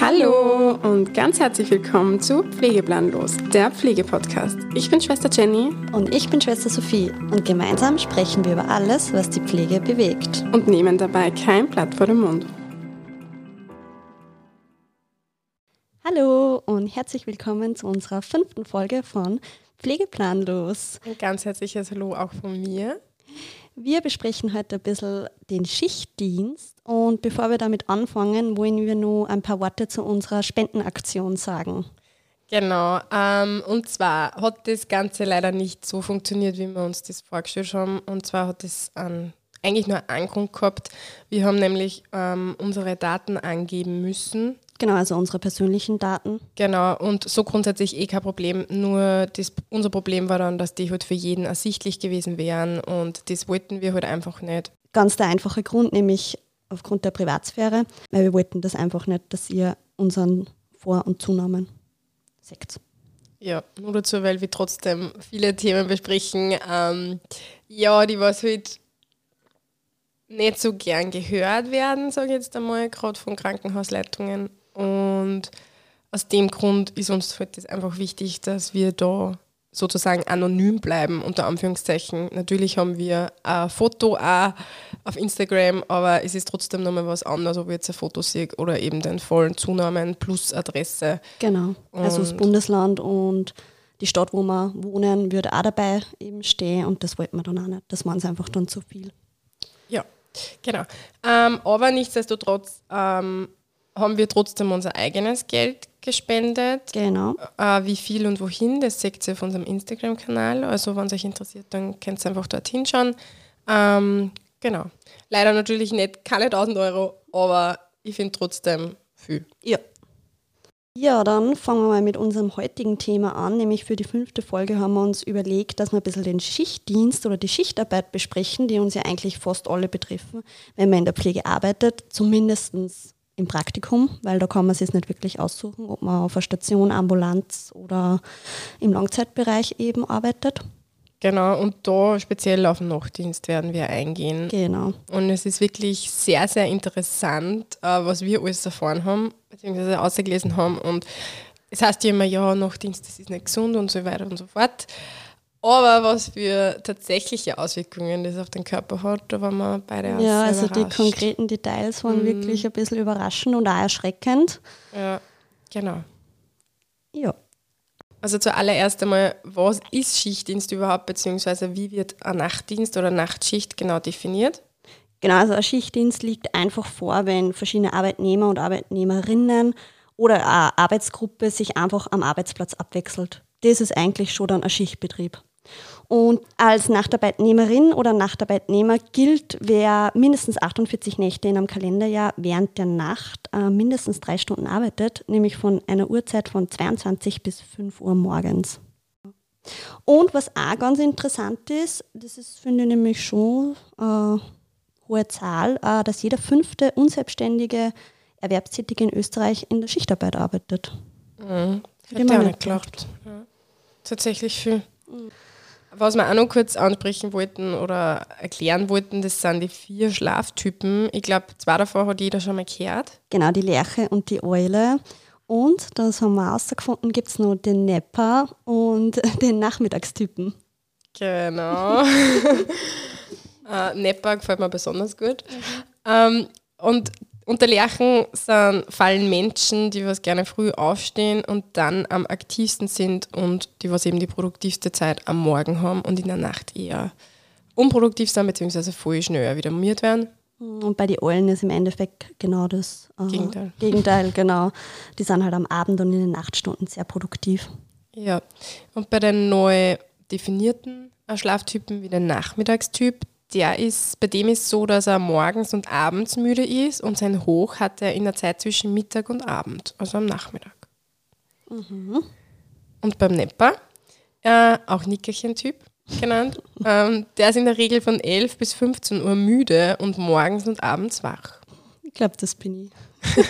Hallo und ganz herzlich willkommen zu Pflegeplanlos, der Pflegepodcast. Ich bin Schwester Jenny Und ich bin Schwester Sophie und gemeinsam sprechen wir über alles, was die Pflege bewegt. und nehmen dabei kein Blatt vor den Mund. Hallo und herzlich willkommen zu unserer fünften Folge von Pflegeplanlos. Ein ganz herzliches Hallo auch von mir. Wir besprechen heute ein bisschen den Schichtdienst und bevor wir damit anfangen, wollen wir nur ein paar Worte zu unserer Spendenaktion sagen. Genau, ähm, und zwar hat das Ganze leider nicht so funktioniert, wie wir uns das vorgestellt haben. Und zwar hat es ähm, eigentlich nur einen Grund gehabt. Wir haben nämlich ähm, unsere Daten angeben müssen. Genau, also unsere persönlichen Daten. Genau, und so grundsätzlich eh kein Problem. Nur das, unser Problem war dann, dass die halt für jeden ersichtlich gewesen wären und das wollten wir halt einfach nicht. Ganz der einfache Grund, nämlich aufgrund der Privatsphäre, weil wir wollten das einfach nicht, dass ihr unseren Vor- und Zunamen seht. Ja, nur dazu, weil wir trotzdem viele Themen besprechen. Ähm, ja, die was halt nicht so gern gehört werden, sage ich jetzt einmal, gerade von Krankenhausleitungen. Und aus dem Grund ist uns halt das einfach wichtig, dass wir da sozusagen anonym bleiben, unter Anführungszeichen. Natürlich haben wir ein Foto auch auf Instagram, aber es ist trotzdem nochmal was anderes, ob ich jetzt ein Foto sehe oder eben den vollen Zunamen plus Adresse. Genau. also das Und- Bundesland und die Stadt, wo wir wohnen, würde auch dabei eben stehen und das wollten wir dann auch nicht. Das waren es einfach dann zu viel. Ja, genau. Ähm, aber nichtsdestotrotz ähm, haben wir trotzdem unser eigenes Geld gespendet. Genau. Äh, wie viel und wohin, das seht ihr auf unserem Instagram-Kanal. Also wenn es euch interessiert, dann könnt ihr einfach dort hinschauen. Ähm, genau. Leider natürlich nicht keine 1000 Euro, aber ich finde trotzdem viel. Ja. Ja, dann fangen wir mal mit unserem heutigen Thema an, nämlich für die fünfte Folge haben wir uns überlegt, dass wir ein bisschen den Schichtdienst oder die Schichtarbeit besprechen, die uns ja eigentlich fast alle betreffen, wenn man in der Pflege arbeitet, zumindest im Praktikum, weil da kann man sich nicht wirklich aussuchen, ob man auf einer Station, Ambulanz oder im Langzeitbereich eben arbeitet. Genau, und da speziell auf den Nachtdienst werden wir eingehen. Genau. Und es ist wirklich sehr, sehr interessant, äh, was wir alles erfahren haben, beziehungsweise ausgelesen haben. Und es heißt ja immer, ja, Nachtdienst, das ist nicht gesund und so weiter und so fort. Aber was für tatsächliche Auswirkungen das auf den Körper hat, da waren wir beide auch Ja, also die überrascht. konkreten Details waren wirklich ein bisschen überraschend und auch erschreckend. Ja, genau. Ja. Also zuallererst einmal, was ist Schichtdienst überhaupt, beziehungsweise wie wird ein Nachtdienst oder Nachtschicht genau definiert? Genau, also ein Schichtdienst liegt einfach vor, wenn verschiedene Arbeitnehmer und Arbeitnehmerinnen oder eine Arbeitsgruppe sich einfach am Arbeitsplatz abwechselt. Das ist eigentlich schon dann ein Schichtbetrieb. Und als Nachtarbeitnehmerin oder Nachtarbeitnehmer gilt, wer mindestens 48 Nächte in einem Kalenderjahr während der Nacht äh, mindestens drei Stunden arbeitet, nämlich von einer Uhrzeit von 22 bis 5 Uhr morgens. Und was auch ganz interessant ist, das ist, finde ich nämlich schon äh, hohe Zahl, äh, dass jeder fünfte unselbstständige Erwerbstätige in Österreich in der Schichtarbeit arbeitet. Mhm. Hätte man auch nicht geglaubt. Ja. Tatsächlich viel. Was wir auch noch kurz ansprechen wollten oder erklären wollten, das sind die vier Schlaftypen. Ich glaube, zwei davon hat jeder schon mal gehört. Genau, die Lerche und die Eule. Und, das haben wir herausgefunden, gibt es noch den Nepper und den Nachmittagstypen. Genau. äh, Nepper gefällt mir besonders gut. Ähm, und unter Lerchen sind, fallen Menschen, die was gerne früh aufstehen und dann am aktivsten sind und die was eben die produktivste Zeit am Morgen haben und in der Nacht eher unproduktiv sind, beziehungsweise voll schnell wieder müde werden. Und bei den Eulen ist im Endeffekt genau das äh, Gegenteil. Gegenteil, genau. Die sind halt am Abend und in den Nachtstunden sehr produktiv. Ja, und bei den neu definierten äh, Schlaftypen wie der Nachmittagstyp, der ist, bei dem ist so, dass er morgens und abends müde ist und sein Hoch hat er in der Zeit zwischen Mittag und Abend, also am Nachmittag. Und beim Nepper, äh, auch Nickerchen-Typ genannt, ähm, der ist in der Regel von 11 bis 15 Uhr müde und morgens und abends wach. Ich glaube, das bin ich.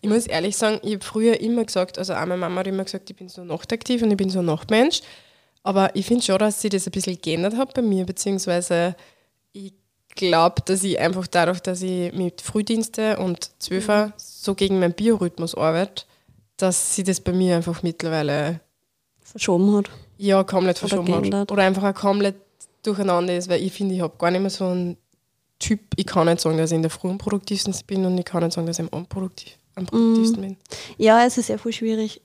Ich muss ehrlich sagen, ich habe früher immer gesagt, also auch meine Mama hat immer gesagt, ich bin so nachtaktiv und ich bin so ein Nachtmensch. Aber ich finde schon, dass sich das ein bisschen geändert hat bei mir, beziehungsweise ich glaube, dass ich einfach dadurch, dass ich mit Frühdienste und Zwölfer mhm. so gegen meinen Biorhythmus arbeite, dass sie das bei mir einfach mittlerweile verschoben hat. Ja, komplett verschoben Oder hat. Oder einfach auch komplett durcheinander ist, weil ich finde, ich habe gar nicht mehr so einen Typ, ich kann nicht sagen, dass ich in der Früh am produktivsten bin und ich kann nicht sagen, dass ich am unproduktiv, am produktivsten mm. bin. Ja, es ist sehr viel schwierig.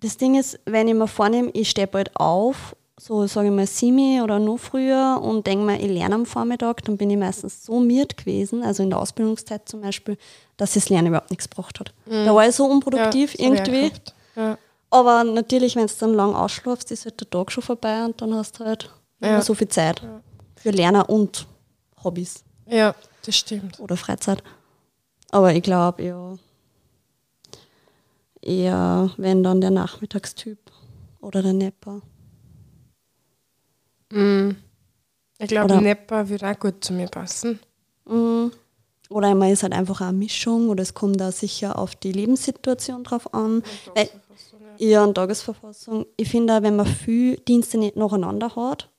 Das Ding ist, wenn ich mir vornehme, ich stehe bald auf, so sage ich mal semi oder noch früher und denke mir, ich lerne am Vormittag, dann bin ich meistens so miert gewesen, also in der Ausbildungszeit zum Beispiel, dass das Lernen überhaupt nichts gebracht hat. Mm. Da war ich so unproduktiv ja, irgendwie. Ja. Aber natürlich, wenn du dann lang ausschlafst, ist halt der Tag schon vorbei und dann hast du halt ja. so viel Zeit für Lerner und Hobbys. Ja, das stimmt. Oder Freizeit. Aber ich glaube, ja, eher, wenn dann der Nachmittagstyp oder der Nepper. Mm. Ich glaube, Nepper würde auch gut zu mir passen. Mm. Oder einmal ist halt einfach eine Mischung oder es kommt da sicher auf die Lebenssituation drauf an. Weil, ja, und Tagesverfassung. Ich finde, wenn man viel Dienste nicht nacheinander hat,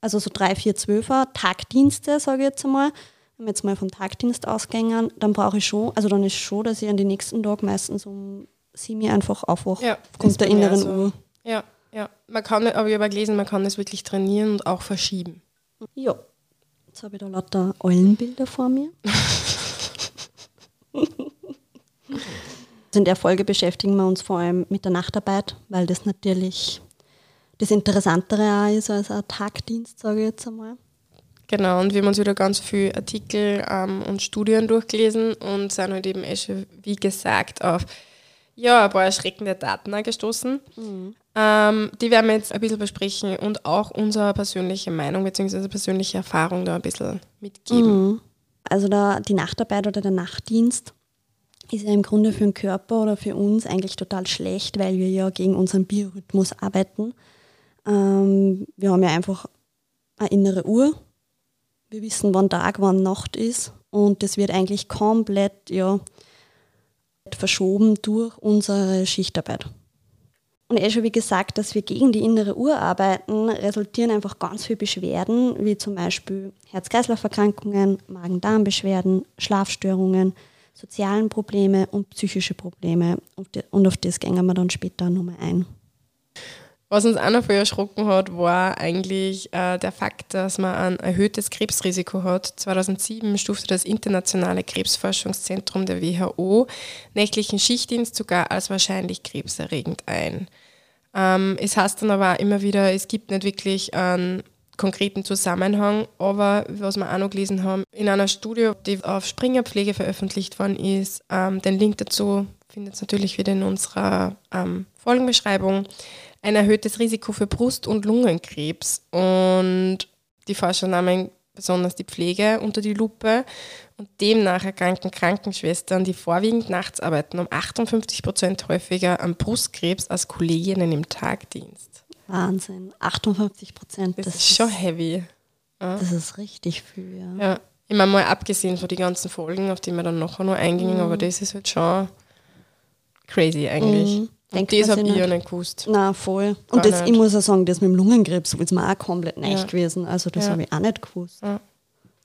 also so drei, vier, zwölfer, Tagdienste, sage ich jetzt einmal, wenn wir jetzt mal vom Tagdienst ausgängen, dann brauche ich schon, also dann ist schon, dass ich an den nächsten Tag meistens um sieben einfach aufwache, ja, aufgrund der inneren so. Uhr. Ja, ja. Man kann, aber ich habe gelesen, man kann das wirklich trainieren und auch verschieben. Ja. Jetzt habe ich da lauter Eulenbilder vor mir. In der Folge beschäftigen wir uns vor allem mit der Nachtarbeit, weil das natürlich das Interessantere auch ist als ein Tagdienst, sage ich jetzt einmal. Genau, und wir haben uns wieder ganz viele Artikel ähm, und Studien durchgelesen und sind halt eben eh schon, wie gesagt, auf ja, ein paar erschreckende Daten gestoßen. Mhm. Ähm, die werden wir jetzt ein bisschen besprechen und auch unsere persönliche Meinung bzw. persönliche Erfahrung da ein bisschen mitgeben. Mhm. Also da, die Nachtarbeit oder der Nachtdienst ist ja im Grunde für den Körper oder für uns eigentlich total schlecht, weil wir ja gegen unseren Biorhythmus arbeiten. Ähm, wir haben ja einfach eine innere Uhr. Wir wissen, wann Tag, wann Nacht ist. Und das wird eigentlich komplett ja, verschoben durch unsere Schichtarbeit. Und eh schon wie gesagt, dass wir gegen die innere Uhr arbeiten, resultieren einfach ganz viele Beschwerden, wie zum Beispiel Herz-Kreislauf-Erkrankungen, Magen-Darm-Beschwerden, Schlafstörungen, sozialen Probleme und psychische Probleme. Und auf das gehen wir dann später nochmal ein. Was uns auch noch viel erschrocken hat, war eigentlich äh, der Fakt, dass man ein erhöhtes Krebsrisiko hat. 2007 stufte das Internationale Krebsforschungszentrum der WHO nächtlichen Schichtdienst sogar als wahrscheinlich krebserregend ein. Ähm, es heißt dann aber auch immer wieder, es gibt nicht wirklich einen konkreten Zusammenhang, aber was wir auch noch gelesen haben, in einer Studie, die auf Springerpflege veröffentlicht worden ist, ähm, den Link dazu findet ihr natürlich wieder in unserer ähm, Folgenbeschreibung, ein erhöhtes Risiko für Brust- und Lungenkrebs. Und die Forscher nahmen besonders die Pflege unter die Lupe und demnach erkranken Krankenschwestern, die vorwiegend nachts arbeiten, um 58 Prozent häufiger an Brustkrebs als Kolleginnen im Tagdienst. Wahnsinn, 58 Prozent. Das, das, ist schon heavy. Ja. Das ist richtig viel, ja. ja. Ich meine, mal abgesehen von den ganzen Folgen, auf die wir dann nachher noch eingingen, mhm. aber das ist halt schon crazy eigentlich. Mhm. Und das habe ich ja nicht gewusst. Na voll. Gar und das, ich muss auch sagen, das mit dem Lungenkrebs ist mir auch komplett neu ja. gewesen. Also das ja. habe ich auch nicht gewusst. Ja.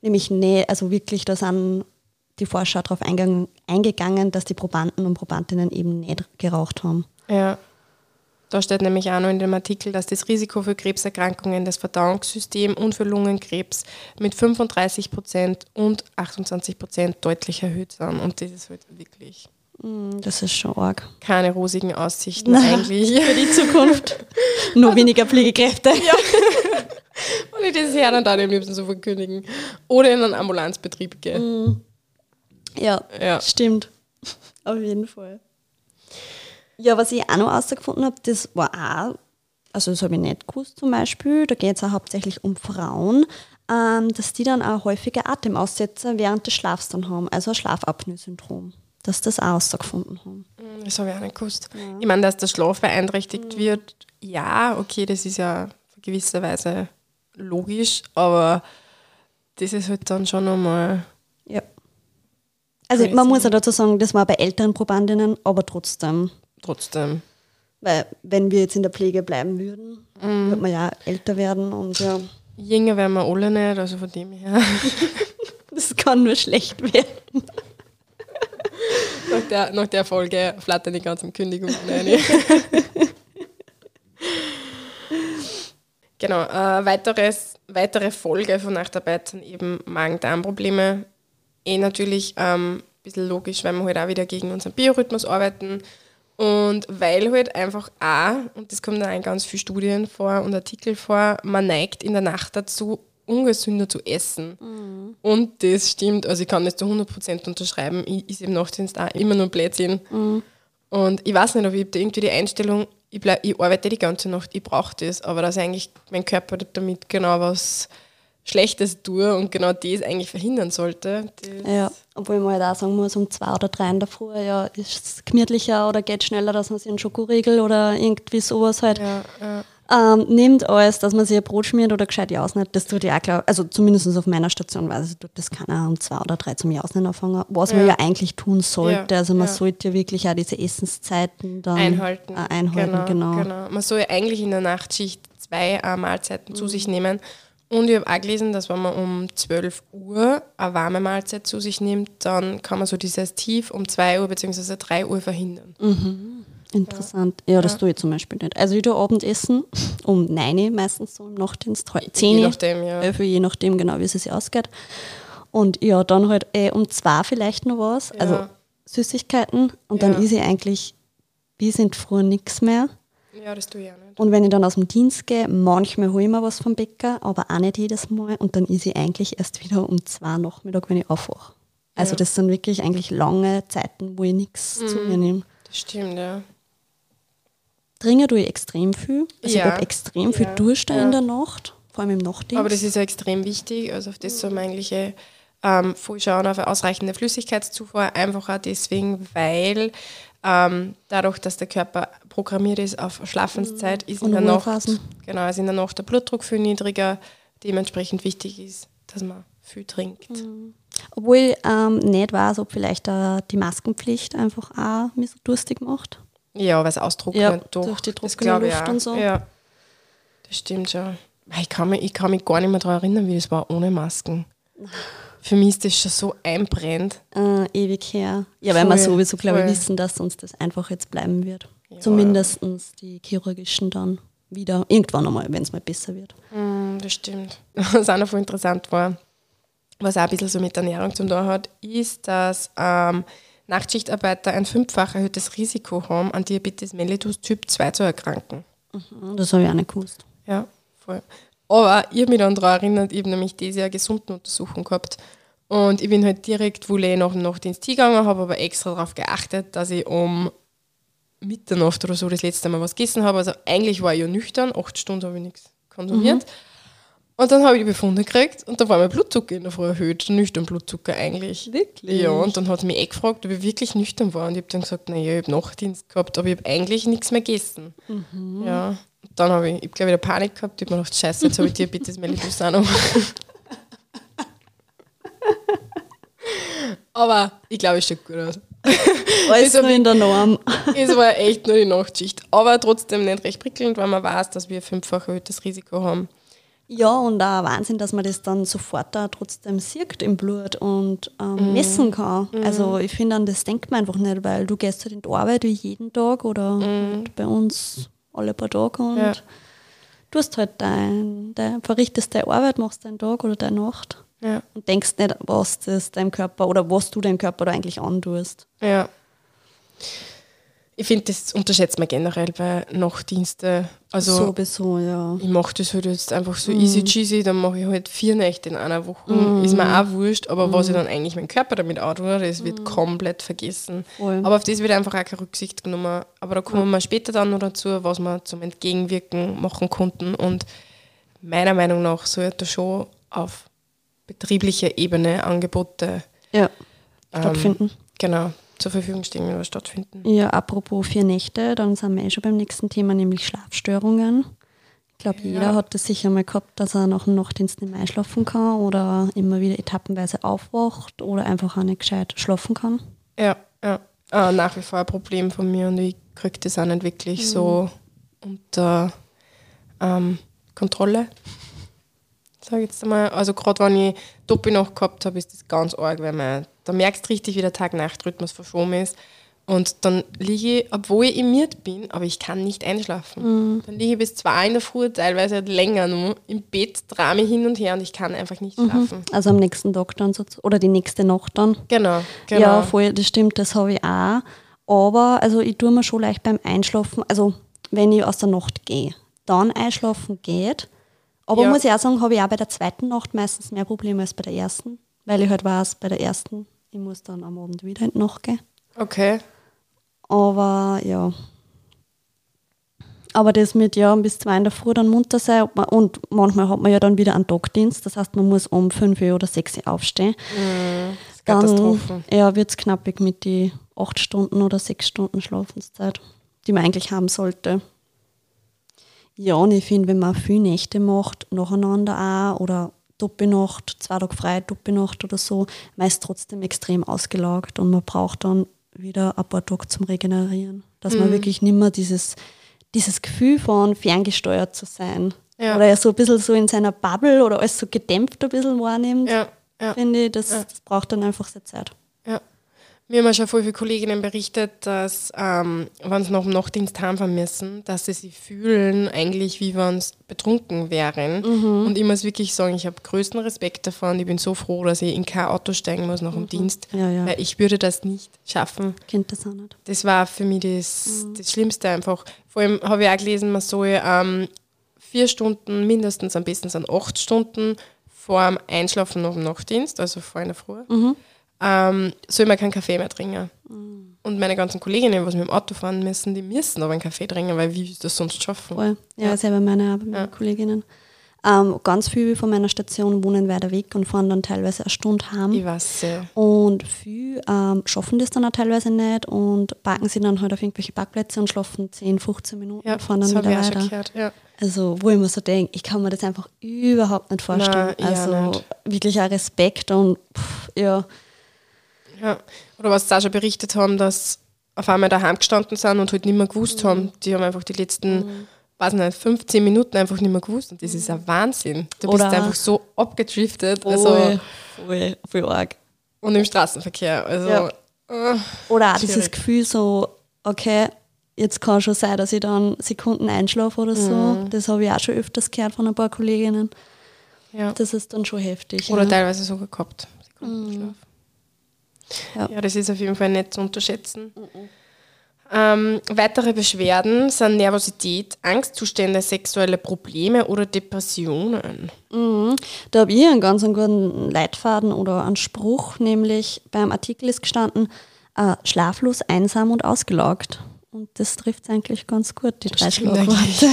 Nämlich, nee, also wirklich, da sind die Forscher darauf eingegangen, dass die Probanden und Probandinnen eben nicht geraucht haben. Ja. Da steht nämlich auch noch in dem Artikel, dass das Risiko für Krebserkrankungen des Verdauungssystems und für Lungenkrebs mit 35 Prozent und 28 Prozent deutlich erhöht sind. Und das ist halt wirklich das ist schon arg. Keine rosigen Aussichten Nein, eigentlich. Für die Zukunft. Nur weniger Pflegekräfte. Ja. Und ich das her dann da am liebsten so verkündigen. Oder in einen Ambulanzbetrieb gehen. Mm. Ja, ja, stimmt. Auf jeden Fall. Ja, was ich auch noch herausgefunden habe, das war auch, also das habe ich nicht gewusst zum Beispiel, da geht es auch hauptsächlich um Frauen, ähm, dass die dann auch häufiger Atemaussetzer während des Schlafs dann haben, also ein Schlafapnoe-Syndrom dass das herausgefunden haben. Hm, das habe ich auch nicht gewusst. Ja. Ich meine, dass der Schlaf beeinträchtigt mhm. wird, ja, okay, das ist ja in gewisser Weise logisch, aber das ist halt dann schon nochmal. Ja. Also crazy. man muss ja dazu sagen, das war bei älteren Probandinnen, aber trotzdem. Trotzdem. Weil wenn wir jetzt in der Pflege bleiben würden, Mhm. wird man ja älter werden und ja, Jünger werden wir alle nicht, also von dem her. das kann nur schlecht werden. Nach, der, nach der Folge flattern die ganzen Kündigungen rein. genau, äh, weiteres, weitere Folge von Nachtarbeit sind eben Magen-Darm-Probleme. Eh natürlich ähm, ein bisschen logisch, weil wir halt auch wieder gegen unseren Biorhythmus arbeiten. Und weil halt einfach auch, und das kommt auch in ganz vielen Studien vor und Artikel vor, man neigt in der Nacht dazu, ungesünder zu essen. Und das stimmt, also ich kann das zu 100% unterschreiben. Ich ist im Nachtdienst auch immer nur Blödsinn. Und ich weiß nicht, ob ich da irgendwie die Einstellung, ich, bleib, ich arbeite die ganze Nacht, ich brauche das, aber dass eigentlich mein Körper damit genau was Schlechtes tue und genau das eigentlich verhindern sollte. Ja, obwohl man halt auch sagen muss, um zwei oder drei in der Früh ja, ist es gemütlicher oder geht schneller, dass man sich einen Schokoriegel oder irgendwie sowas halt Ja, ja. Ähm, nimmt, als dass man sich ein Brot schmiert oder gescheit ausnimmt. Das tut ja auch klar, also zumindest auf meiner Station weiß ich, tut das keiner um zwei oder drei zum Ausnehmen anfangen, was man Ja. ja eigentlich tun sollte. Ja, Also man ja. sollte ja wirklich auch diese Essenszeiten dann einhalten. äh, einhalten, genau. Man soll eigentlich in der Nachtschicht zwei äh, Mahlzeiten Mhm. zu sich nehmen. Und ich habe auch gelesen, dass wenn man um 12 Uhr eine warme Mahlzeit zu sich nimmt, dann kann man so dieses Tief um 2 Uhr bzw. 3 Uhr verhindern. Interessant. Ja, das tue ich zum Beispiel nicht. Also ich tue Abendessen um 9 Uhr meistens so im Nachtdienst, halt 10 Je Uhr, nachdem, ja. 11 Uhr, je nachdem genau, wie es sich ausgeht. Und ja, dann halt eh um 2 vielleicht noch was, also Ja. Süßigkeiten. Und dann Ja. ist ich eigentlich bis in die Früh nichts mehr. Ja, das tue ich auch nicht. Und wenn ich dann aus dem Dienst gehe, manchmal hole ich mir was vom Bäcker, aber auch nicht jedes Mal. Und dann ist ich eigentlich erst wieder um 2 Uhr Nachmittag, wenn ich aufwache. Also Ja. das sind wirklich eigentlich lange Zeiten, wo ich nichts zu mir nehme. Das stimmt, ja. Trinke tue ich extrem viel. Also Ja. ich habe extrem viel Ja. Durst Ja. in der Nacht, vor allem im Nachtdienst. Aber das ist ja extrem wichtig. Also auf das soll man eigentlich eh, ähm, voll schauen, auf eine ausreichende Flüssigkeitszufuhr. Einfach auch deswegen, weil ähm, dadurch, dass der Körper programmiert ist auf Schlafenszeit, ist in der Nacht, genau, ist in der Nacht der Blutdruck viel niedriger. Dementsprechend wichtig ist, dass man viel trinkt. Obwohl ich ähm, nicht weiß, ob vielleicht äh, die Maskenpflicht einfach auch mich so durstig macht. Ja, weil es austrocknet. Ja, doch. durch die Das trockene Luft und so. Ja, das stimmt schon. Ich kann, mich, ich kann mich gar nicht mehr daran erinnern, wie das war ohne Masken. Für mich ist das schon so einbrennt. Äh, ewig her. Ja, weil wir Voll, sowieso, glaube ich, voll. wissen, dass uns das einfach jetzt bleiben wird. Ja. Zumindest die chirurgischen dann wieder. Irgendwann einmal, wenn es mal besser wird. Mm, das stimmt. Was auch noch voll interessant war, was auch ein bisschen so mit Ernährung zu tun hat, ist, dass ähm, Nachtschichtarbeiter ein fünffach erhöhtes Risiko haben, an Diabetes mellitus Typ 2 zu erkranken. Mhm, Das habe ich auch nicht gewusst. Ja, voll. Aber ich habe mich dann daran erinnert, ich habe nämlich dieses Jahr eine Gesundenuntersuchung gehabt. Und ich bin halt direkt wohl nach dem Nachtdienst hingegangen, habe aber extra darauf geachtet, dass ich um Mitternacht oder so das letzte Mal was gegessen habe. Also eigentlich war ich ja nüchtern, acht Stunden habe ich nichts konsumiert. Und dann habe ich die Befunde gekriegt und da war mein Blutzucker in der Früh erhöht, nüchtern Blutzucker eigentlich. Wirklich? Ja, und dann hat sie mich eh gefragt, ob ich wirklich nüchtern war. Und ich habe dann gesagt, naja, ich habe Nachtdienst gehabt, aber ich habe eigentlich nichts mehr gegessen. Ja, und dann habe ich, ich glaube wieder Panik gehabt. Ich habe mir gedacht, scheiße, jetzt habe ich Diabetes mellitus auch noch. aber ich glaube, es schaut gut aus. Alles nur in der Norm. Es war echt nur die Nachtschicht. Aber trotzdem nicht recht prickelnd, weil man weiß, dass wir ein fünffach erhöhtes Risiko haben. Ja, und auch Wahnsinn, dass man das dann sofort da trotzdem sieht im Blut und ähm, messen kann. Also ich finde, an das denkt man einfach nicht, weil du gehst halt in die Arbeit wie jeden Tag oder halt bei uns alle paar Tage und Ja. du hast halt dein, dein, verrichtest deine Arbeit, machst deinen Tag oder deine Nacht Ja. und denkst nicht, was das deinem Körper oder was du deinem Körper da eigentlich antust. Ja. Ich finde, das unterschätzt man generell bei Nachtdienste. Also Sowieso, ja. ich mache das halt jetzt einfach so easy cheesy, dann mache ich halt vier Nächte in einer Woche. Ist mir auch wurscht, aber was ich dann eigentlich meinem Körper damit antue, das wird komplett vergessen. Voll. Aber auf das wird einfach auch keine Rücksicht genommen. Aber da kommen wir später dann noch dazu, was wir zum Entgegenwirken machen konnten. Und meiner Meinung nach sollte schon auf betrieblicher Ebene Angebote Ja, ähm, stattfinden. genau, zur Verfügung stehen oder stattfinden. Ja, apropos vier Nächte, dann sind wir eh schon beim nächsten Thema, nämlich Schlafstörungen. Ich glaube, jeder hat das sicher mal gehabt, dass er nach dem Nachtdienst nicht mehr einschlafen kann oder immer wieder etappenweise aufwacht oder einfach auch nicht gescheit schlafen kann. Ja, ja. Äh, nach wie vor ein Problem von mir und ich kriege das auch nicht wirklich so unter ähm, Kontrolle. Sag ich jetzt einmal. Also gerade wenn ich Doppelnacht gehabt habe, ist das ganz arg, weil man, da merkst du richtig, wie der Tag-Nacht-Rhythmus verschoben ist. Und dann liege ich, obwohl ich immiert bin, aber ich kann nicht einschlafen. Dann liege ich bis zwei in der Früh, teilweise halt länger nur, im Bett, mich hin und her und ich kann einfach nicht schlafen. Also am nächsten Tag dann so, oder die nächste Nacht dann. Genau, genau. Ja, voll, das stimmt, das habe ich auch. Aber also ich tue mir schon leicht beim Einschlafen, also wenn ich aus der Nacht gehe, dann einschlafen geht. Aber Ja. muss ich auch sagen, habe ich auch bei der zweiten Nacht meistens mehr Probleme als bei der ersten, weil ich halt weiß, bei der ersten, ich muss dann am Abend wieder in die Nacht gehen. Okay. Aber ja. Aber das mit ja bis zwei in der Früh dann munter sein und manchmal hat man ja dann wieder einen Tagdienst, das heißt, man muss um fünf Uhr oder sechs Uhr aufstehen. Dann Katastrophe. ja, wird es knappig mit die acht Stunden oder sechs Stunden Schlafenszeit, die man eigentlich haben sollte. Ja, und ich finde, wenn man viele Nächte macht, nacheinander auch, oder Doppelnacht, zwei Tage frei, Doppelnacht oder so, man ist trotzdem extrem ausgelagert und man braucht dann wieder ein paar Tage zum Regenerieren. Dass Mhm. man wirklich nicht mehr dieses, dieses Gefühl von ferngesteuert zu sein. Ja. Oder so ein bisschen so in seiner Bubble oder alles so gedämpft ein bisschen wahrnimmt, Ja, ja. finde ich, das, das braucht dann einfach seine Zeit. Ja. Mir haben schon viele Kolleginnen berichtet, dass, ähm, wenn sie nach dem Nachtdienst heimfahren müssen, dass sie sich fühlen, eigentlich wie wenn sie betrunken wären. Mhm. Und ich muss wirklich sagen, ich habe größten Respekt davon. Ich bin so froh, dass ich in kein Auto steigen muss nach dem Dienst, Mhm. Ja, ja. weil ich würde das nicht schaffen. Kennt das auch nicht. Das war für mich das, Mhm. das Schlimmste einfach. Vor allem habe ich auch gelesen, man soll ähm, vier Stunden, mindestens am besten sind acht Stunden vor dem Einschlafen nach dem Nachtdienst, also vor einer Früh, Mhm. Ähm, soll man keinen Kaffee mehr trinken. Und meine ganzen Kolleginnen, was mit dem Auto fahren müssen, die müssen aber einen Kaffee trinken, weil wie das sonst schaffen? Voll. Ja, Ja. selber meine, meinen Ja. Kolleginnen. Ähm, ganz viele von meiner Station wohnen weiter weg und fahren dann teilweise eine Stunde heim. Ich weiß äh, Und viele ähm, schaffen das dann auch teilweise nicht und parken sie dann halt auf irgendwelche Parkplätze und schlafen 10, 15 Minuten Ja, und fahren dann wieder auch schon weiter. gehört. Ja. Also, wo ich mir so denke, ich kann mir das einfach überhaupt nicht vorstellen. Nein, ja, also nicht. wirklich auch Respekt und pff, ja, Ja. Oder was sie auch schon berichtet haben, dass auf einmal daheim gestanden sind und halt nicht mehr gewusst haben. Die haben einfach die letzten, weiß nicht, 15 Minuten einfach nicht mehr gewusst. Und das ist ein Wahnsinn. Du Oder- bist einfach so abgedriftet. Also, voll, voll, voll arg. und im Straßenverkehr. Also, Ja. äh, Oder auch dieses. Gefühl so, okay, jetzt kann schon sein, dass ich dann Sekunden einschlafe oder so. Mhm. Das habe ich auch schon öfters gehört von ein paar Kolleginnen. ja. Das ist dann schon heftig. Oder ja. teilweise sogar gehabt. Sekundenschlaf. Ja. Ja. das ist auf jeden Fall nicht zu unterschätzen. Ähm, weitere Beschwerden sind Nervosität, Angstzustände, sexuelle Probleme oder Depressionen. Mhm. Da habe ich einen ganz einen guten Leitfaden oder einen Spruch, nämlich beim Artikel ist gestanden, äh, schlaflos, einsam und ausgelaugt. Und das trifft es eigentlich ganz gut, die drei Schlagworte.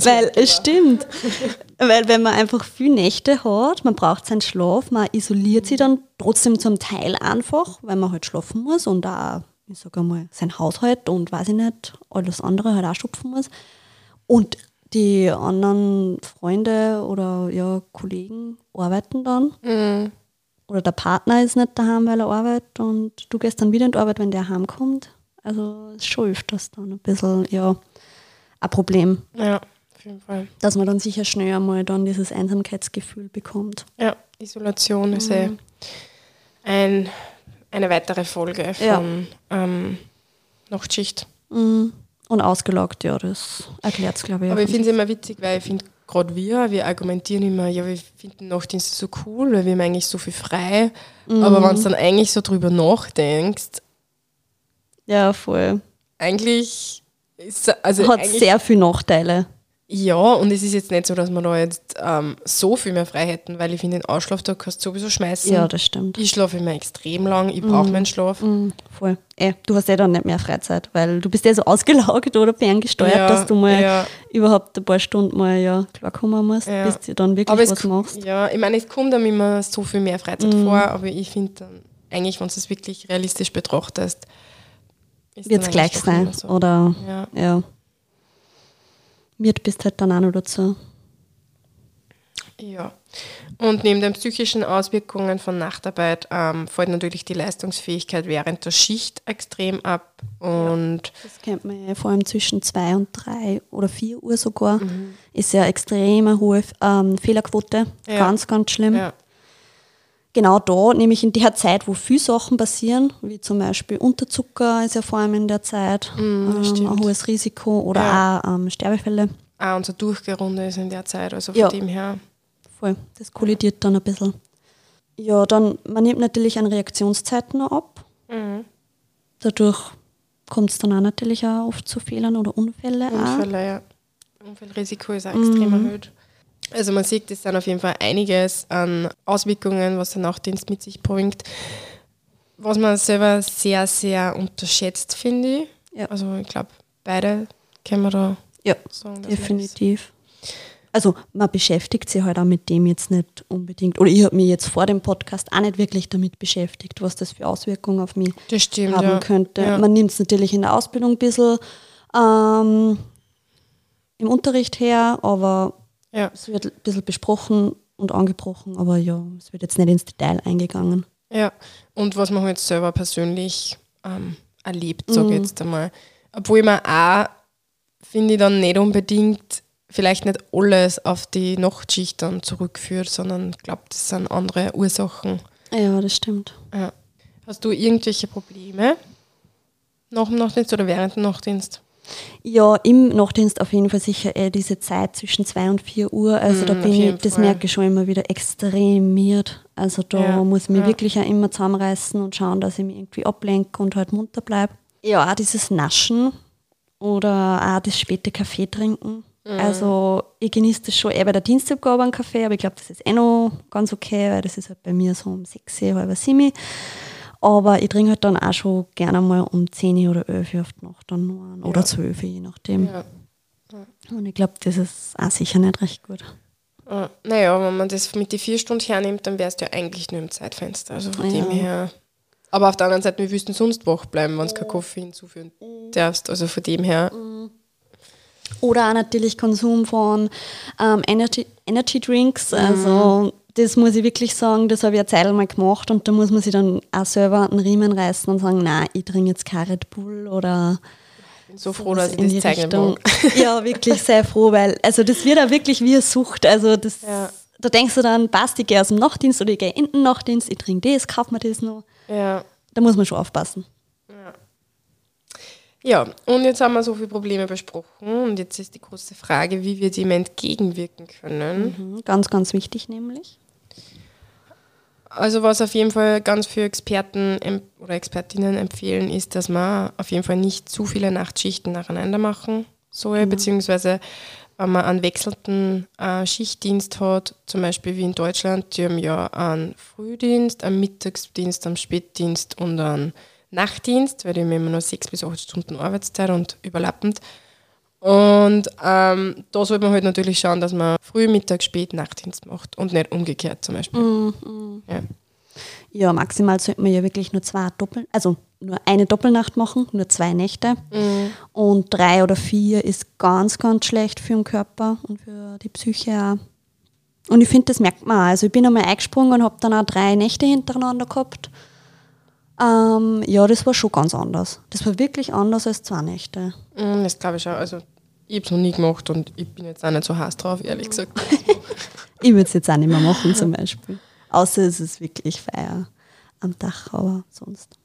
Weil es stimmt. Weil wenn man einfach viele Nächte hat, man braucht seinen Schlaf, man isoliert sich dann trotzdem zum Teil einfach, weil man halt schlafen muss und auch, ich sage einmal, sein Haushalt und weiß ich nicht, alles andere halt auch schupfen muss. Und die anderen Freunde oder ja, Kollegen arbeiten dann. Mhm. Oder der Partner ist nicht daheim, weil er arbeitet und du gehst dann wieder in die Arbeit, wenn der heimkommt. Also es ist schon öfters dann ein bisschen, ja, ein Problem, Ja, auf jeden Fall. dass man dann sicher schnell einmal dann dieses Einsamkeitsgefühl bekommt. Ja, Isolation ist eh ein, eine weitere Folge von Ja. ähm, Nachtschicht. Mhm. Und ausgelaugt, ja, das erklärt es, glaube ich. Aber ich finde es immer witzig, weil ich finde, gerade wir, wir argumentieren immer, ja, wir finden Nachtdienste so cool, weil wir haben eigentlich so viel frei. Aber wenn du dann eigentlich so drüber nachdenkst, Ja, voll. eigentlich ist also Hat sehr viele Nachteile. Ja, und es ist jetzt nicht so, dass wir da jetzt ähm, so viel mehr frei hätten, weil ich finde, den Ausschlaftag kannst du sowieso schmeißen. Ja, das stimmt. ich schlafe immer extrem lang, ich brauche meinen Schlaf. Mhm, voll. Eh, du hast ja dann nicht mehr Freizeit, weil du bist ja so ausgelaugt oder ferngesteuert, Ja, dass du mal ja. überhaupt ein paar Stunden mal ja klarkommen musst, Ja. bis du dann wirklich Aber was machst. ja, ich meine, es kommt einem immer so viel mehr Freizeit Mhm. vor, aber ich finde dann, eigentlich, wenn du es wirklich realistisch betrachtest, ist Wird es gleich sein. so. Oder Ja. Ja. Wird bist halt dann auch noch dazu. Ja. Und neben den psychischen Auswirkungen von Nachtarbeit ähm, fällt natürlich die Leistungsfähigkeit während der Schicht extrem ab. Und Das kennt man ja vor allem zwischen zwei und drei oder vier Uhr sogar. Ist ja extrem hohe ähm, Fehlerquote. Ja. Ganz, ganz schlimm. ja, Genau da, nämlich in der Zeit, wo viele Sachen passieren, wie zum Beispiel Unterzucker ist ja vor allem in der Zeit ähm, ein hohes Risiko oder Ja. auch ähm, Sterbefälle. auch unser Durchgerunde ist in der Zeit. Also von Ja. dem her. Voll. Das kollidiert dann ein bisschen. Ja, dann, man nimmt natürlich an Reaktionszeiten ab. Mhm. Dadurch kommt es dann auch natürlich auch oft zu Fehlern oder Unfälle. auch. Unfälle, ja. Unfallrisiko ist auch extrem erhöht. Also man sieht, es sind auf jeden Fall einiges an Auswirkungen, was der Nachtdienst mit sich bringt. Was man selber sehr, sehr unterschätzt, finde ich. Ja. Also ich glaube, beide können wir da Ja, sagen. definitiv. Also man beschäftigt sich halt auch mit dem jetzt nicht unbedingt. Oder ich habe mich jetzt vor dem Podcast auch nicht wirklich damit beschäftigt, was das für Auswirkungen auf mich stimmt, haben ja. könnte. Ja. Man nimmt es natürlich in der Ausbildung ein bisschen ähm, im Unterricht her, aber ja. es wird ein bisschen besprochen und angebrochen, aber ja, es wird jetzt nicht ins Detail eingegangen. Ja, und was man halt selber persönlich ähm, erlebt, sage ich jetzt einmal. Obwohl man auch, finde ich, dann nicht unbedingt vielleicht nicht alles auf die Nachtschicht dann zurückführt, sondern glaube, das sind andere Ursachen. Ja, das stimmt. Ja. Hast du irgendwelche Probleme nach dem Nachtdienst oder während dem Nachtdienst? Ja, im Nachtdienst auf jeden Fall sicher eh diese Zeit zwischen 2 und 4 Uhr. Also da Mm, bin ich, das Fall. merke ich schon immer wieder extremiert. Also da Ja, muss ich mich ja. wirklich auch immer zusammenreißen und schauen, dass ich mich irgendwie ablenke und halt munter bleibe. Ja, auch dieses Naschen oder auch das späte Kaffee trinken. Mhm. Also ich genieße das schon eh bei der Dienstabgabe einen Kaffee, aber ich glaube, das ist eh noch ganz okay, weil das ist halt bei mir so um 6, halb 7. Aber ich trinke halt dann auch schon gerne mal um 10 oder 11 Uhr auf die Nacht dann noch einen. Oder Ja. 12, je nachdem. Ja. Und ich glaube, das ist auch sicher nicht recht gut. Naja, wenn man das mit die vier Stunden hernimmt, dann wärst du ja eigentlich nur im Zeitfenster. Also von Ja. dem her. Aber auf der anderen Seite, wir wüssten sonst wach bleiben, wenn du kein Koffein hinzuführen darfst. Also von dem her. Oder auch natürlich Konsum von ähm, Energy, Energy Drinks. Also das muss ich wirklich sagen, das habe ich eine Zeit mal gemacht und da muss man sich dann auch selber einen Riemen reißen und sagen, nein, ich trinke jetzt kein Red Bull oder bin so froh, dass ich in das die zeigen Richtung. mag. Ja, wirklich sehr froh, weil also das wird auch wirklich wie eine Sucht. Also das, Ja. da denkst du dann, passt, ich gehe aus dem Nachtdienst oder ich gehe in den Nachtdienst, ich trinke das, kauf mir das noch. Ja. Da muss man schon aufpassen. Ja, und jetzt haben wir so viele Probleme besprochen und jetzt ist die große Frage, wie wir dem entgegenwirken können. Mhm, Ganz, ganz wichtig nämlich. Also was auf jeden Fall ganz viele Experten oder Expertinnen empfehlen, ist, dass man auf jeden Fall nicht zu viele Nachtschichten nacheinander machen soll, beziehungsweise wenn man einen wechselnden äh, Schichtdienst hat, zum Beispiel wie in Deutschland, die haben ja einen Frühdienst, einen Mittagsdienst, einen Spätdienst und einen Nachtdienst, weil die haben immer nur sechs bis acht Stunden Arbeitszeit und überlappend. Und ähm, da sollte man halt natürlich schauen, dass man Früh, Mittag, Spät Nachtdienst macht und nicht umgekehrt zum Beispiel. Ja. Ja, maximal sollte man ja wirklich nur zwei Doppel, also nur eine Doppelnacht machen, nur zwei Nächte. Und drei oder vier ist ganz, ganz schlecht für den Körper und für die Psyche auch. Und ich finde, das merkt man auch. Also ich bin einmal eingesprungen und habe dann auch drei Nächte hintereinander gehabt. Ähm, ja, das war schon ganz anders. Das war wirklich anders als zwei Nächte. Mm, Das glaube ich auch. Also, ich habe es noch nie gemacht und ich bin jetzt auch nicht so heiß drauf, ehrlich gesagt. Ich würde es jetzt auch nicht mehr machen zum Beispiel. Außer es ist wirklich Feier am Dach, aber sonst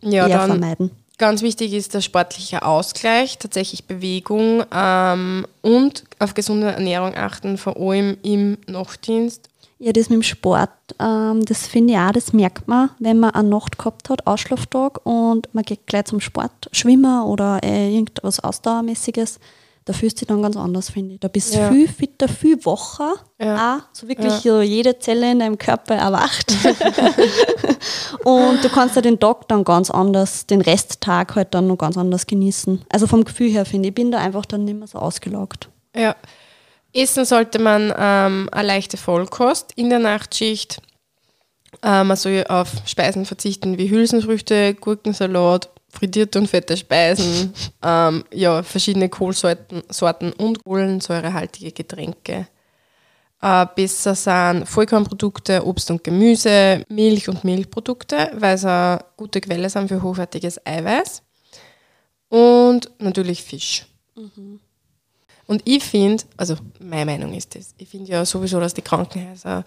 Ja, eher dann vermeiden. ganz wichtig ist der sportliche Ausgleich, tatsächlich Bewegung ähm, und auf gesunde Ernährung achten, vor allem im Nachtdienst. Ja, das mit dem Sport, ähm, das finde ich auch, das merkt man, wenn man eine Nacht gehabt hat, Ausschlaftag und man geht gleich zum Sport, Schwimmen oder äh, irgendwas Ausdauermäßiges. Da fühlst du dich dann ganz anders, finde ich. Da bist du Ja. viel fitter, viel wacher. Ja. Auch, so wirklich so jede Zelle in deinem Körper erwacht. und du kannst ja den Tag dann ganz anders, den Resttag halt dann noch ganz anders genießen. Also vom Gefühl her finde ich, ich bin da einfach dann nicht mehr so ausgelaugt. Ja. Essen sollte man ähm, eine leichte Vollkost in der Nachtschicht. Ähm, man soll auf Speisen verzichten wie Hülsenfrüchte, Gurkensalat, frittierte und fette Speisen, ähm, ja, verschiedene Kohlsorten Sorten und kohlensäurehaltige Getränke. Äh, besser sind Vollkornprodukte, Obst und Gemüse, Milch und Milchprodukte, weil sie eine gute Quelle sind für hochwertiges Eiweiß. Und natürlich Fisch. Und ich finde, also meine Meinung ist das, ich finde ja sowieso, dass die Krankenhäuser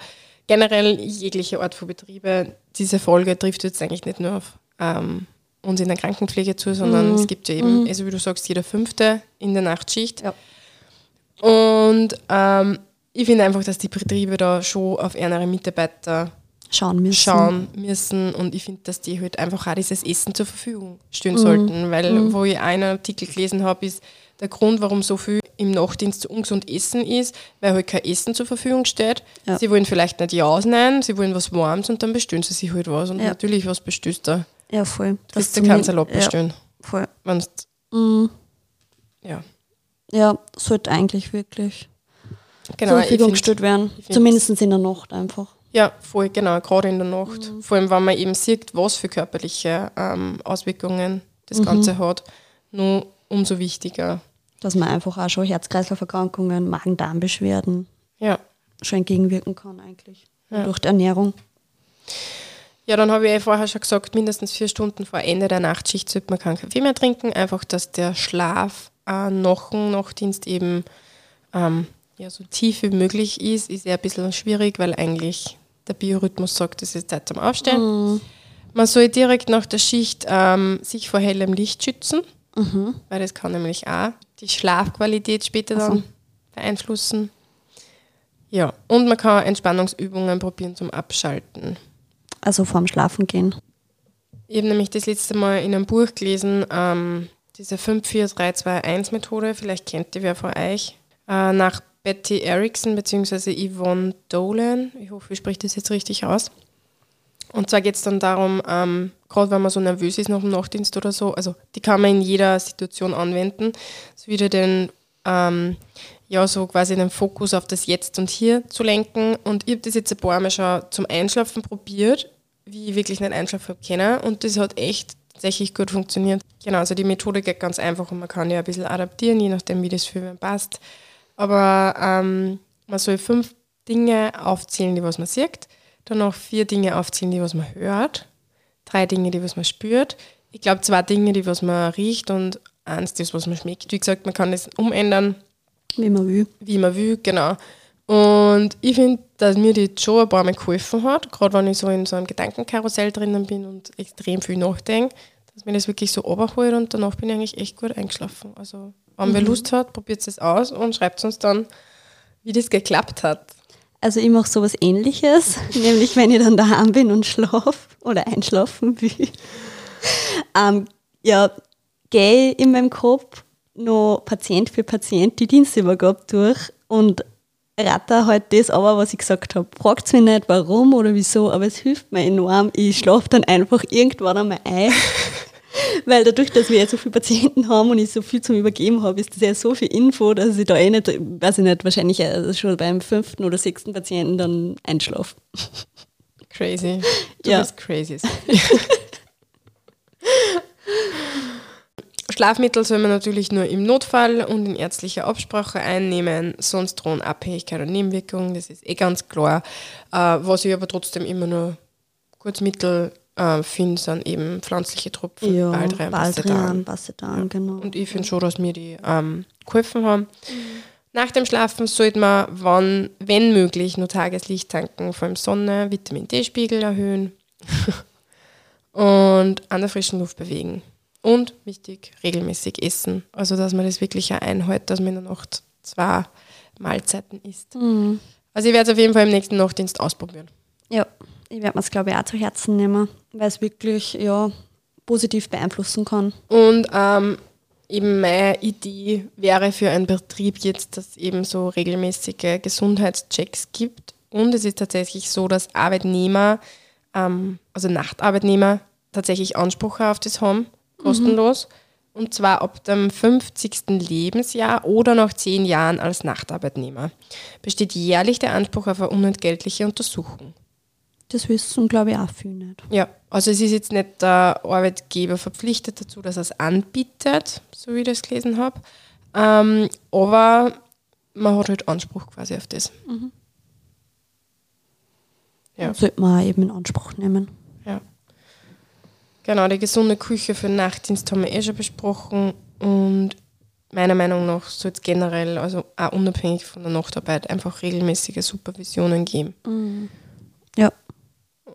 generell jegliche Art von Betriebe, diese Folge trifft jetzt eigentlich nicht nur auf ähm, uns in der Krankenpflege zu, sondern es gibt ja eben, also wie du sagst, jeder Fünfte in der Nachtschicht. Ja. Und ähm, ich finde einfach, dass die Betriebe da schon auf ihre Mitarbeiter Schauen müssen. schauen müssen und ich finde, dass die halt einfach auch dieses Essen zur Verfügung stehen sollten, weil wo ich einen Artikel gelesen habe, ist der Grund, warum so viel im Nachtdienst so ungesund Essen ist, weil halt kein Essen zur Verfügung steht. Ja. Sie wollen vielleicht nicht Ja nein, sie wollen was Warmes und dann bestellen sie sich halt was und Ja. natürlich, was bestellst du? Ja, voll. Du Das wirst dir keinen Salat bestellen. Ja, voll. Wenn's, Mhm. ja, Ja, sollte eigentlich wirklich genau. zur Verfügung gestellt werden. Zumindest in der Nacht einfach. Ja, voll, genau, gerade in der Nacht. Mhm. Vor allem, wenn man eben sieht, was für körperliche ähm, Auswirkungen Mhm. das Ganze hat, nur umso wichtiger. Dass man einfach auch schon Herz-Kreislauf-Erkrankungen, Magen-Darm-Beschwerden Ja. schon entgegenwirken kann eigentlich. Ja. Durch die Ernährung. Ja, dann habe ich eh vorher schon gesagt, mindestens vier Stunden vor Ende der Nachtschicht sollte man keinen Kaffee mehr trinken, einfach, dass der Schlaf äh, nach dem Nachtdienst eben ähm, ja, so tief wie möglich ist. Ist ja ein bisschen schwierig, weil eigentlich der Biorhythmus sagt, es ist Zeit zum Aufstehen. Man soll direkt nach der Schicht ähm, sich vor hellem Licht schützen, weil das kann nämlich auch die Schlafqualität später dann beeinflussen. Ja, und man kann Entspannungsübungen probieren zum Abschalten. Also vorm Schlafen gehen. Ich habe nämlich das letzte Mal in einem Buch gelesen, ähm, diese 54321-Methode, vielleicht kennt die wer von euch, äh, nach Betty Erickson bzw. Yvonne Dolan. Ich hoffe, ich spreche das jetzt richtig aus. Und zwar geht es dann darum, ähm, gerade wenn man so nervös ist nach dem Nachtdienst oder so, also die kann man in jeder Situation anwenden, so wieder den, ähm, ja, so quasi den Fokus auf das Jetzt und Hier zu lenken. Und ich habe das jetzt ein paar Mal schon zum Einschlafen probiert, wie ich wirklich nicht einschlafen können. Und das hat echt tatsächlich gut funktioniert. Genau, also die Methode geht ganz einfach und man kann ja ein bisschen adaptieren, je nachdem, wie das für einen passt. Aber ähm, man soll fünf Dinge aufzählen, die was man sieht, dann noch vier Dinge aufzählen, die was man hört, drei Dinge, die was man spürt. Ich glaube, zwei Dinge, die was man riecht und eins, das was man schmeckt. Wie gesagt, man kann das umändern, Wie man will. wie man will, genau. Und ich finde, dass mir die schon ein paar Mal geholfen hat, gerade wenn ich so in so einem Gedankenkarussell drinnen bin und extrem viel nachdenke, dass mir das wirklich so runterholt und danach bin ich eigentlich echt gut eingeschlafen. Also, wenn wer Lust hat, probiert es aus und schreibt uns dann, wie das geklappt hat. Also ich mache sowas ähnliches, nämlich wenn ich dann daheim bin und schlaf oder einschlafen will. Ähm, ja, gehe in meinem Kopf noch Patient für Patient die Dienstübergabe durch und ratter halt das aber, was ich gesagt habe. Fragt mich nicht, warum oder wieso, aber es hilft mir enorm. Ich schlafe dann einfach irgendwann einmal ein. Weil dadurch, dass wir jetzt so viele Patienten haben und ich so viel zum Übergeben habe, ist das ja so viel Info, dass ich da eh nicht, weiß ich nicht, wahrscheinlich äh, schon beim fünften oder sechsten Patienten dann einschlafe. Crazy. Du Ja. bist crazy. Schlafmittel soll man natürlich nur im Notfall und in ärztlicher Absprache einnehmen, sonst drohen Abhängigkeit und Nebenwirkungen, das ist eh ganz klar. Äh, was ich aber trotzdem immer nur Kurzmittel äh, finde, sind eben pflanzliche Tropfen, Ja, Baldrian, Baldrian, Basedan. Basedan, genau. Und ich finde schon, dass mir die ähm, geholfen haben. Nach dem Schlafen sollte man, wann, wenn möglich, nur Tageslicht tanken, vor allem Sonne, Vitamin D-Spiegel erhöhen und an der frischen Luft bewegen. Und wichtig, regelmäßig essen. Also, dass man das wirklich einhält, dass man in der Nacht zwei Mahlzeiten isst. Mhm. Also, ich werde es auf jeden Fall im nächsten Nachtdienst ausprobieren. Ja, ich werde mir es, glaube ich, auch zu Herzen nehmen, weil es wirklich ja, positiv beeinflussen kann. Und ähm, eben meine Idee wäre für einen Betrieb jetzt, dass es eben so regelmäßige Gesundheitschecks gibt. Und es ist tatsächlich so, dass Arbeitnehmer, ähm, also Nachtarbeitnehmer, tatsächlich Anspruch auf das haben, kostenlos. Und zwar ab dem 50. Lebensjahr oder nach 10 Jahren als Nachtarbeitnehmer. Besteht jährlich der Anspruch auf eine unentgeltliche Untersuchung. Das wissen, glaube ich, auch viele nicht. Ja, also es ist jetzt nicht der Arbeitgeber verpflichtet dazu, dass er es anbietet, so wie ich das gelesen habe. Ähm, aber man hat halt Anspruch quasi auf das. Ja. Sollte man eben in Anspruch nehmen. Ja. Genau, die gesunde Küche für den Nachtdienst haben wir eh schon besprochen und meiner Meinung nach soll es generell, also auch unabhängig von der Nachtarbeit, einfach regelmäßige Supervisionen geben. Ja.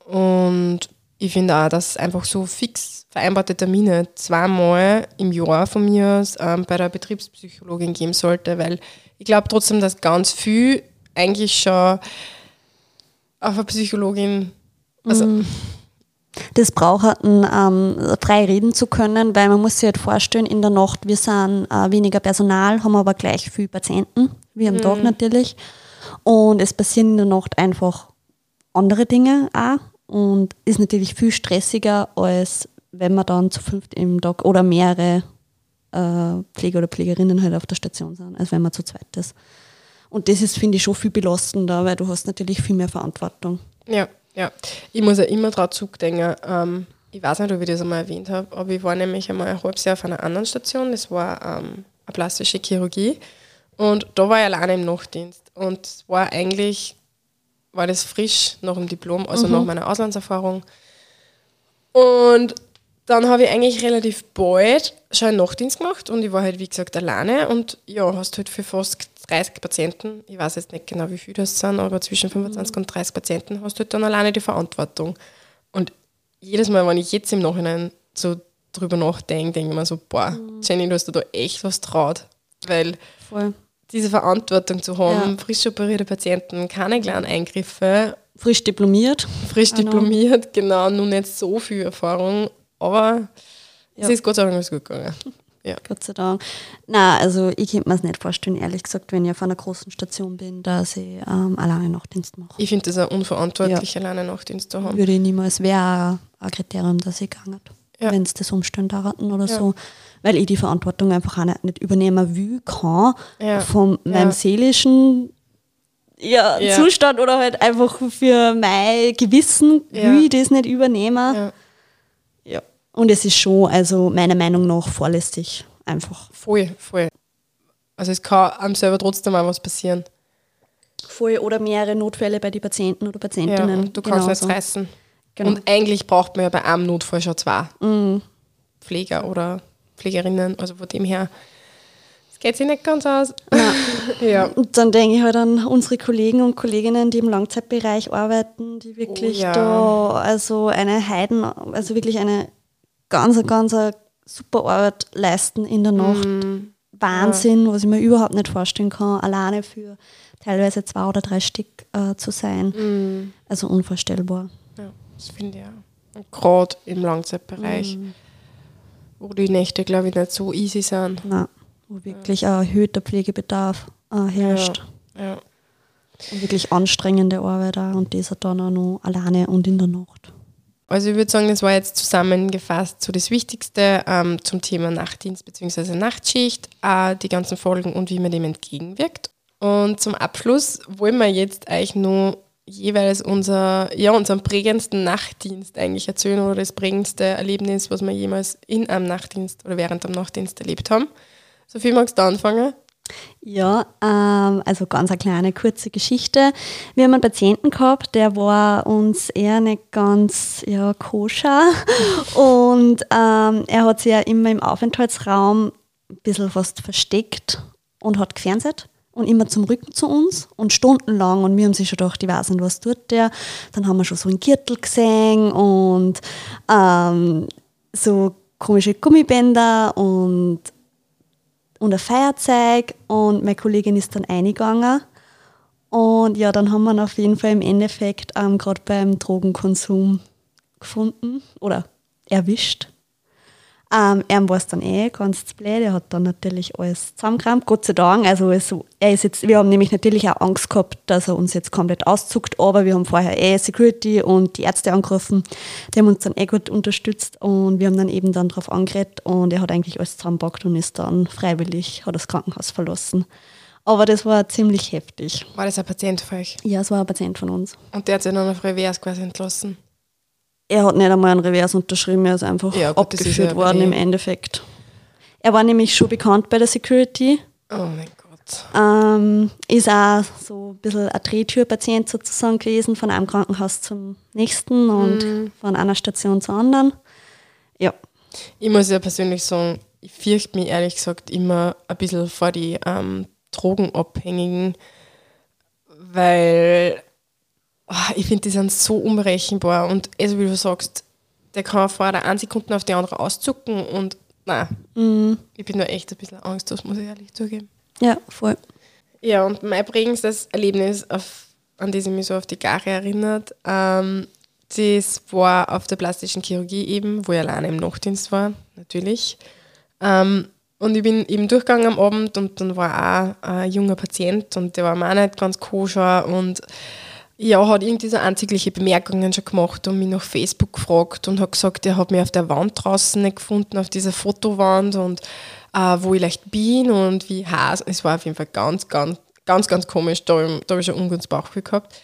Und ich finde auch, dass es einfach so fix vereinbarte Termine zweimal im Jahr von mir aus ähm, bei der Betriebspsychologin geben sollte, weil ich glaube trotzdem, dass ganz viel eigentlich schon auf eine Psychologin, also Das braucht halt, ähm, frei reden zu können, weil man muss sich halt vorstellen, in der Nacht, wir sind äh, weniger Personal, haben aber gleich viel Patienten, wie am Tag natürlich. Und es passieren in der Nacht einfach andere Dinge auch und ist natürlich viel stressiger, als wenn man dann zu fünft im Tag oder mehrere äh, Pfleger oder Pflegerinnen halt auf der Station sind, als wenn man zu zweit ist. Und das ist, finde ich, schon viel belastender, weil du hast natürlich viel mehr Verantwortung. Ja, ja. Ich muss ja immer drauf zurückdenken. Ähm, ich weiß nicht, ob ich das einmal erwähnt habe, aber ich war nämlich einmal ein halbes Jahr auf einer anderen Station. Das war ähm, eine plastische Chirurgie. Und da war ich alleine im Nachtdienst. Und es war eigentlich, war das frisch nach dem Diplom, also nach meiner Auslandserfahrung. Und dann habe ich eigentlich relativ bald schon einen Nachtdienst gemacht und ich war halt, wie gesagt, alleine. Und ja, hast halt für fast 30 Patienten, ich weiß jetzt nicht genau, wie viele das sind, aber zwischen 25 und 30 Patienten hast du halt dann alleine die Verantwortung. Und jedes Mal, wenn ich jetzt im Nachhinein so drüber nachdenke, denke ich mir so, boah, Jenny, du hast dir da echt was traut. Weil Voll. Diese Verantwortung zu haben, Ja. frisch operierte Patienten, keine kleinen Eingriffe, Frisch diplomiert. frisch Genau. diplomiert, genau, nur nicht so viel Erfahrung, aber es Ja. ist Gott sei Dank alles gut gegangen. Ja. Gott sei Dank. Na, also ich könnte mir es nicht vorstellen, ehrlich gesagt, wenn ich auf einer großen Station bin, dass ich ähm, alleine Nachtdienst mache. Ich finde das auch unverantwortlich, alleine Nachtdienst zu haben. Würde ich niemals, wäre ein Kriterium, das ich gegangen hat. Ja. Wenn es das Umstände hatten oder Ja. so. Weil ich die Verantwortung einfach auch nicht, nicht übernehmen will, kann, Ja. von meinem Ja. seelischen ja, Ja. Zustand oder halt einfach für mein Gewissen Ja. will ich das nicht übernehmen. Ja. Ja. Und es ist schon, also meiner Meinung nach, vorlässig einfach. Voll, voll. Also es kann einem selber trotzdem auch was passieren. Voll oder mehrere Notfälle bei den Patienten oder Ja, Patientinnen. und du kannst genauso. nicht reißen. Genau. Und eigentlich braucht man ja bei einem Notfall schon zwei Mhm. Pfleger oder Pflegerinnen. Also von dem her, es geht sich nicht ganz aus. Ja. Und dann denke ich halt an unsere Kollegen und Kolleginnen, die im Langzeitbereich arbeiten, die wirklich Oh ja. da also eine Heiden, also wirklich eine ganz, ganz super Arbeit leisten in der Nacht. Mhm. Wahnsinn, was ich mir überhaupt nicht vorstellen kann, alleine für teilweise zwei oder drei Stück äh, zu sein. Mhm. Also unvorstellbar. Ja, das finde ich auch. Und Gerade im Langzeitbereich, Mhm. wo die Nächte, glaube ich, nicht so easy sind. Na, wo wirklich ein erhöhter Pflegebedarf äh, herrscht. Ja. Und wirklich anstrengende Arbeit auch und das dann auch noch alleine und in der Nacht. Also ich würde sagen, das war jetzt zusammengefasst so das Wichtigste ähm, zum Thema Nachtdienst bzw. Nachtschicht, äh, die ganzen Folgen und wie man dem entgegenwirkt. Und zum Abschluss wollen wir jetzt eigentlich nur jeweils unser, ja, unseren prägendsten Nachtdienst eigentlich erzählen oder das prägendste Erlebnis, was wir jemals in einem Nachtdienst oder während dem Nachtdienst erlebt haben. Sophie, magst du anfangen? Ja, ähm, also ganz eine kleine kurze Geschichte. Wir haben einen Patienten gehabt, der war uns eher nicht ganz ja, koscher und ähm, er hat sich ja immer im Aufenthaltsraum ein bisschen fast versteckt und hat gefernseht und immer zum Rücken zu uns und stundenlang und wir haben sich schon gedacht, ich weiß nicht, was tut der. Dann haben wir schon so einen Gürtel gesehen und ähm, so komische Gummibänder und und ein Feuerzeug und meine Kollegin ist dann eingegangen. Und ja, dann haben wir ihn auf jeden Fall im Endeffekt ähm, gerade beim Drogenkonsum gefunden oder erwischt. Ähm, er war es dann eh ganz blöd, er hat dann natürlich alles zusammengerammt, Gott sei Dank. Also es, er ist jetzt, wir haben nämlich natürlich auch Angst gehabt, dass er uns jetzt komplett auszuckt, aber wir haben vorher eh Security und die Ärzte angerufen, die haben uns dann eh gut unterstützt und wir haben dann eben dann drauf angeredet und er hat eigentlich alles zusammengepackt und ist dann freiwillig, hat das Krankenhaus verlassen. Aber das war ziemlich heftig. War das ein Patient für euch? Ja, es war ein Patient von uns. Und der hat sich dann auf Revers quasi entlassen. Er hat nicht einmal einen Revers unterschrieben, er ist einfach Ja, gut, ist abgeführt ja worden im Endeffekt. Er war nämlich schon bekannt bei der Security Oh mein Gott. Ähm, ist auch so ein bisschen ein Drehtürpatient sozusagen gewesen, von einem Krankenhaus zum nächsten und Mhm. von einer Station zur anderen. Ja, Ich muss ja persönlich sagen, ich fürchte mich ehrlich gesagt immer ein bisschen vor die ähm, Drogenabhängigen, weil ah, ich finde, die sind so unberechenbar und also wie du sagst, der kann vor der einen Sekunde auf die andere auszucken und nein, mhm. ich bin da echt ein bisschen angstlos, muss ich ehrlich zugeben. ja, voll. Ja, und mein prägendstes Erlebnis, auf, an das ich mich so auf die Gare erinnert, ähm, das war auf der plastischen Chirurgie eben, wo ich alleine im Nachtdienst war, natürlich. Ähm, und ich bin eben durchgegangen am Abend und dann war auch ein junger Patient und der war mir auch nicht ganz koscher und ja, hat irgendwie so anzügliche Bemerkungen schon gemacht und mich nach Facebook gefragt und hat gesagt, er hat mich auf der Wand draußen nicht gefunden, auf dieser Fotowand und äh, wo ich leicht bin und wie heiß. Es war auf jeden Fall ganz, ganz, ganz, ganz komisch. Da, habe ich- da habe ich schon ungutes Bauchgefühl gehabt.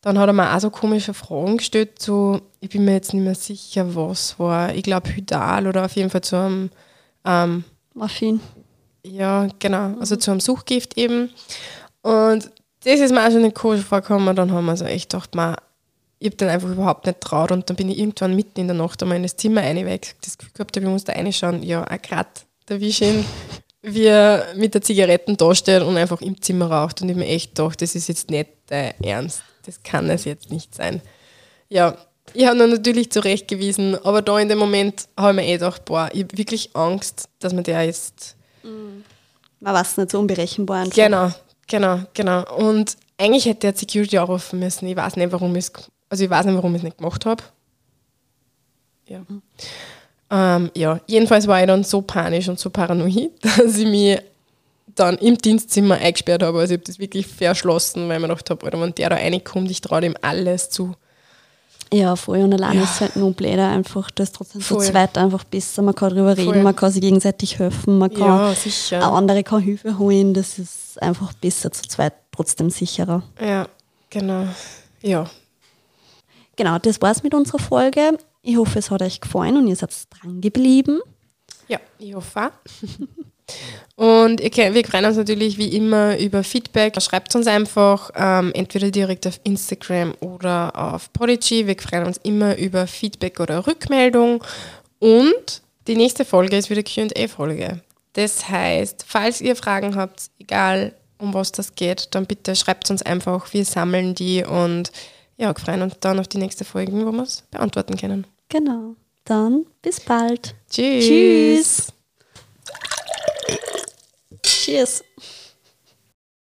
Dann hat er mir auch so komische Fragen gestellt, so, ich bin mir jetzt nicht mehr sicher, was war. Ich glaube Hydal oder auf jeden Fall zu einem ähm, Morphin. ja, genau. Also zu einem Suchgift eben. Und das ist mir auch schon nicht komisch vorgekommen. Dann haben wir so echt gedacht, man, ich habe dann einfach überhaupt nicht traut. Und dann bin ich irgendwann mitten in der Nacht einmal in das Zimmer rein, weil ich das Gefühl gehabt habe, ich muss da reinschauen. Ja, auch gerade der Wischin, wie er mit der Zigaretten da steht und einfach im Zimmer raucht. Und ich mir echt gedacht, das ist jetzt nicht der Ernst. Das kann es jetzt nicht sein. Ja, ich habe ihn natürlich zurechtgewiesen, aber da in dem Moment habe ich mir eh gedacht, boah, ich habe wirklich Angst, dass man der jetzt Man weiß nicht so unberechenbar. einfach. Genau, genau, genau. Und eigentlich hätte er Security auch rufen müssen. Ich weiß nicht, warum ich es, also ich weiß nicht, warum ich es nicht gemacht habe. Ja. Ähm, ja, jedenfalls war ich dann so panisch und so paranoid, dass ich mich dann im Dienstzimmer eingesperrt habe. Also ich habe das wirklich verschlossen, weil ich mir gedacht habe, Alter, wenn der da reinkommt, ich traue dem alles zu. Ja, voll. Und allein Ja. ist es halt nur blöder einfach. Das ist trotzdem Voll. zu zweit einfach besser. Man kann drüber reden, Voll. man kann sich gegenseitig helfen, man kann Ja, sicher. andere kann Hilfe holen. Das ist einfach besser zu zweit, trotzdem sicherer. Ja, genau. Ja, Genau, das war's mit unserer Folge. Ich hoffe, es hat euch gefallen und ihr seid dran geblieben. Ja, ich hoffe auch. Und wir freuen uns natürlich wie immer über Feedback. Schreibt uns einfach ähm, entweder direkt auf Instagram oder auf Podigy. Wir freuen uns immer über Feedback oder Rückmeldung. Und die nächste Folge ist wieder QA-Folge. Das heißt, falls ihr Fragen habt, egal um was das geht, dann bitte schreibt uns einfach. Wir sammeln die und ja, freuen uns dann auf die nächste Folge, wo wir es beantworten können. Genau. Dann bis bald. Tschüss. Tschüss. Cheers.